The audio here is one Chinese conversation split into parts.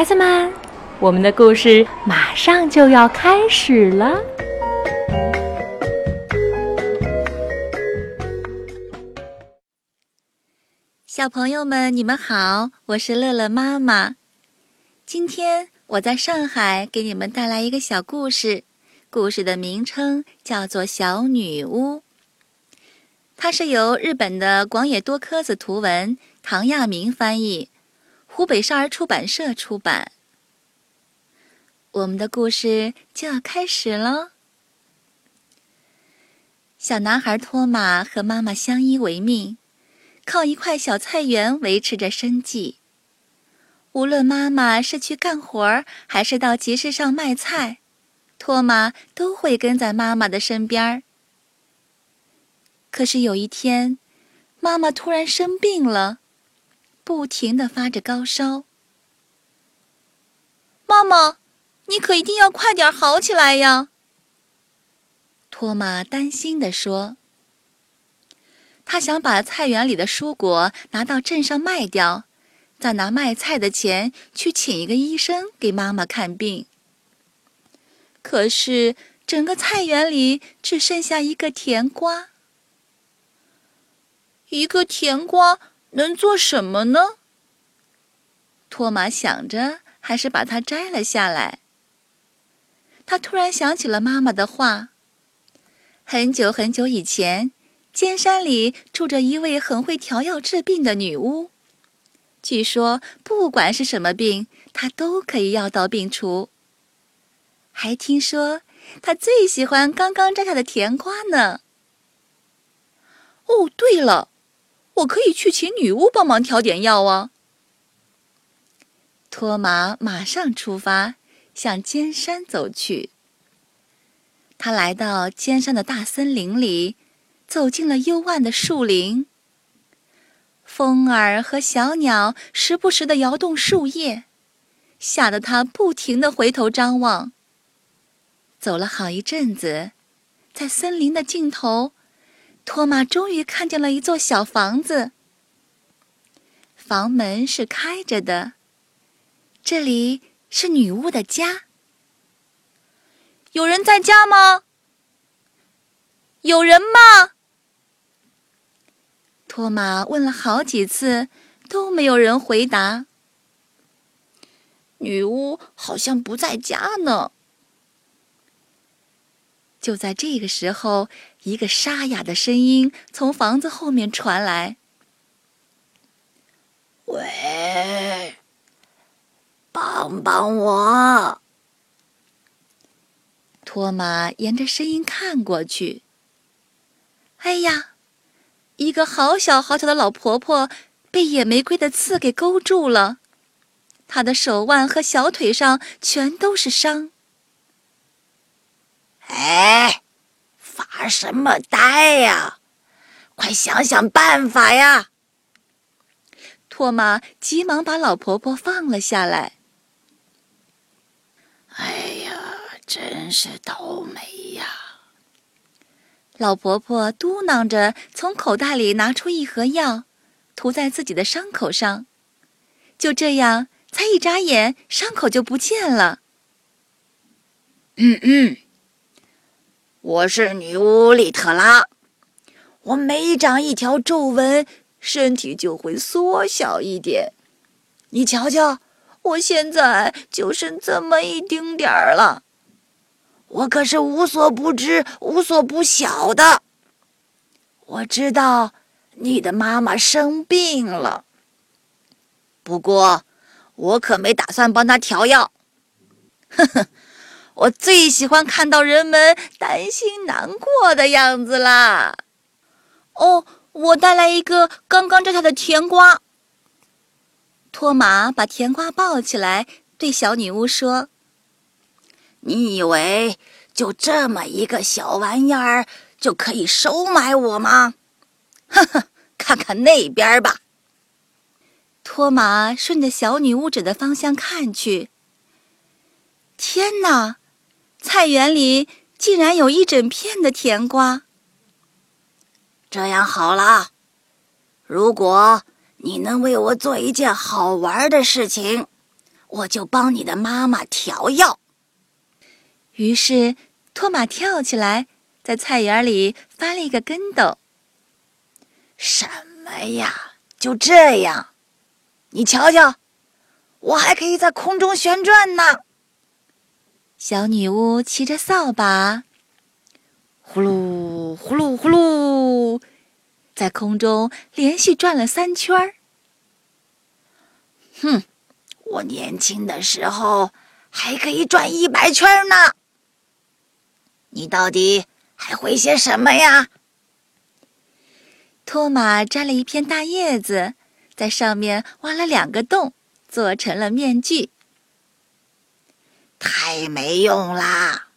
孩子们，我们的故事马上就要开始了。小朋友们，你们好，我是乐乐妈妈。今天我在上海给你们带来一个小故事，故事的名称叫做《小女巫》。它是由日本的广野多科子图文，唐亚明翻译，湖北少儿出版社出版。我们的故事就要开始喽。小男孩托马和妈妈相依为命，靠一块小菜园维持着生计。无论妈妈是去干活儿，还是到集市上卖菜，托马都会跟在妈妈的身边儿。可是有一天，妈妈突然生病了，不停的发着高烧。妈妈，你可一定要快点好起来呀！托马担心的说。他想把菜园里的蔬果拿到镇上卖掉，再拿卖菜的钱去请一个医生给妈妈看病。可是整个菜园里只剩下一个甜瓜。一个甜瓜能做什么呢？托马想着，还是把它摘了下来。他突然想起了妈妈的话：很久很久以前，尖山里住着一位很会调药治病的女巫。据说，不管是什么病，她都可以药到病除。还听说，她最喜欢刚刚摘下的甜瓜呢。哦，对了。我可以去请女巫帮忙调点药啊！托马马上出发，向尖山走去。他来到尖山的大森林里，走进了幽暗的树林。风儿和小鸟时不时的摇动树叶，吓得他不停的回头张望。走了好一阵子，在森林的尽头。托马终于看见了一座小房子，房门是开着的，这里是女巫的家。有人在家吗？有人吗？托马问了好几次，都没有人回答。女巫好像不在家呢。就在这个时候，一个沙哑的声音从房子后面传来：“喂，帮帮我！”托马沿着声音看过去，哎呀，一个好小好小的老婆婆被野玫瑰的刺给勾住了，她的手腕和小腿上全都是伤。哎，发什么呆呀？快想想办法呀！托马急忙把老婆婆放了下来。哎呀，真是倒霉呀！老婆婆嘟囔着，从口袋里拿出一盒药，涂在自己的伤口上。就这样，才一眨眼，伤口就不见了。嗯嗯。我是女巫丽特拉，我每长一条皱纹，身体就会缩小一点。你瞧瞧，我现在就剩这么一丁点儿了。我可是无所不知、无所不晓的。我知道你的妈妈生病了，不过我可没打算帮她调药。呵呵。我最喜欢看到人们担心难过的样子啦！哦，我带来一个刚刚摘下的甜瓜。托马把甜瓜抱起来，对小女巫说：“你以为就这么一个小玩意儿就可以收买我吗？呵呵，看看那边吧。”托马顺着小女巫指的方向看去，天哪！菜园里竟然有一整片的甜瓜。这样好了，如果你能为我做一件好玩的事情，我就帮你的妈妈调药。于是，托马跳起来，在菜园里翻了一个跟斗。什么呀？就这样？你瞧瞧，我还可以在空中旋转呢。小女巫骑着扫把，呼噜呼噜呼噜，在空中连续转了三圈儿。哼，我年轻的时候还可以转一百圈呢。你到底还会些什么呀？托马摘了一片大叶子，在上面挖了两个洞，做成了面具。太没用啦！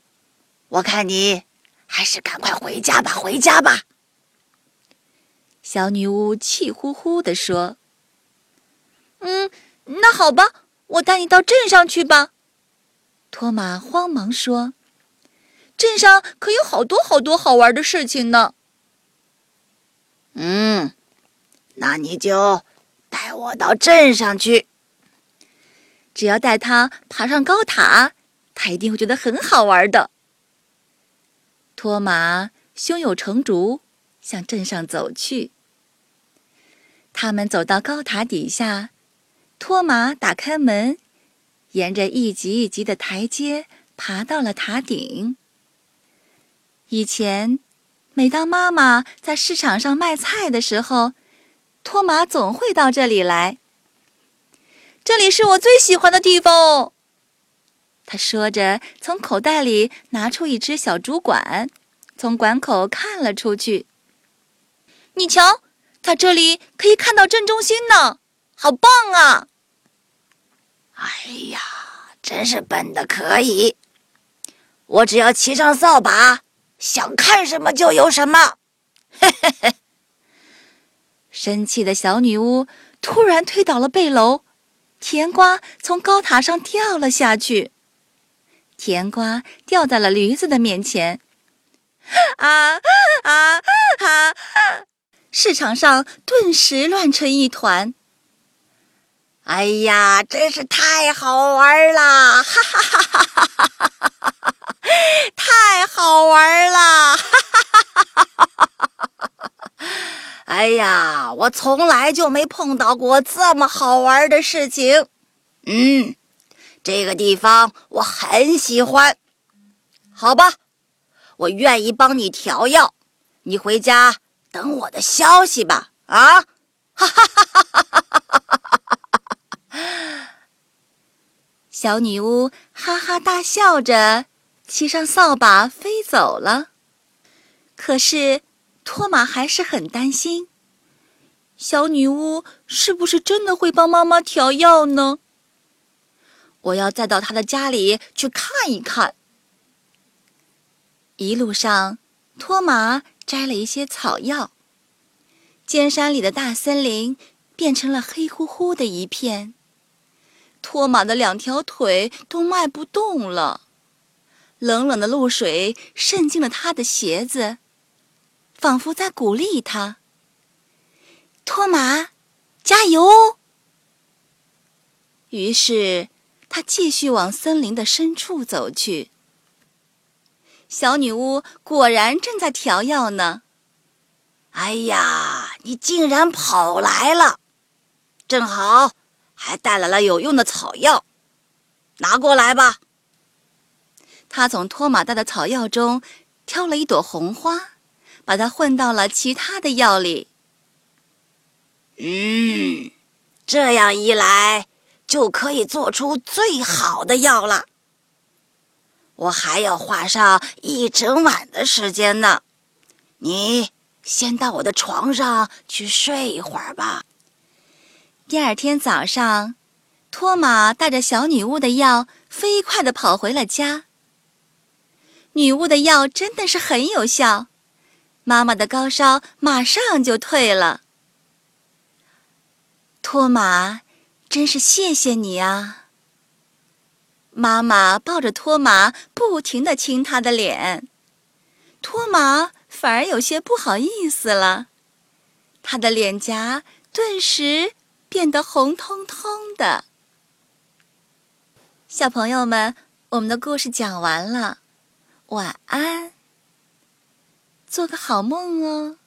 我看你还是赶快回家吧，回家吧。小女巫气呼呼地说：“嗯，那好吧，我带你到镇上去吧。”托马慌忙说。镇上可有好多好多好玩的事情呢。嗯，那你就带我到镇上去。只要带他爬上高塔，他一定会觉得很好玩的。托马胸有成竹，向镇上走去。他们走到高塔底下，托马打开门，沿着一级一级的台阶爬到了塔顶。以前，每当妈妈在市场上卖菜的时候，托马总会到这里来。这里是我最喜欢的地方哦。他说着，从口袋里拿出一只小竹管，从管口看了出去。你瞧，在这里可以看到镇中心呢，好棒啊！哎呀，真是笨的可以！我只要骑上扫把。想看什么就有什么，嘿嘿嘿！生气的小女巫突然推倒了背篓，甜瓜从高塔上掉了下去，甜瓜掉在了驴子的面前。啊啊啊！市场上顿时乱成一团。哎呀，真是太好玩了！哈哈哈哈哈哈！太。哎呀，我从来就没碰到过这么好玩的事情。嗯，这个地方我很喜欢。好吧，我愿意帮你调药。你回家等我的消息吧。啊！哈哈哈哈哈哈！小女巫哈哈大笑着。骑上扫把飞走了，可是托马还是很担心。小女巫是不是真的会帮妈妈调药呢？我要再到她的家里去看一看。一路上，托马摘了一些草药。尖山里的大森林变成了黑乎乎的一片，托马的两条腿都迈不动了。冷冷的露水渗进了他的鞋子，仿佛在鼓励他。托马，加油！于是他继续往森林的深处走去。小女巫果然正在调药呢。哎呀，你竟然跑来了！正好还带来了有用的草药，拿过来吧。他从托马带的草药中挑了一朵红花，把它混到了其他的药里。嗯，这样一来就可以做出最好的药了。我还要花上一整晚的时间呢。你先到我的床上去睡一会儿吧。第二天早上，托马带着小女巫的药，飞快地跑回了家。女巫的药真的是很有效，妈妈的高烧马上就退了。托马，真是谢谢你啊！妈妈抱着托马，不停地亲他的脸，托马反而有些不好意思了，他的脸颊顿时变得红彤彤的。小朋友们，我们的故事讲完了，晚安，做个好梦哦。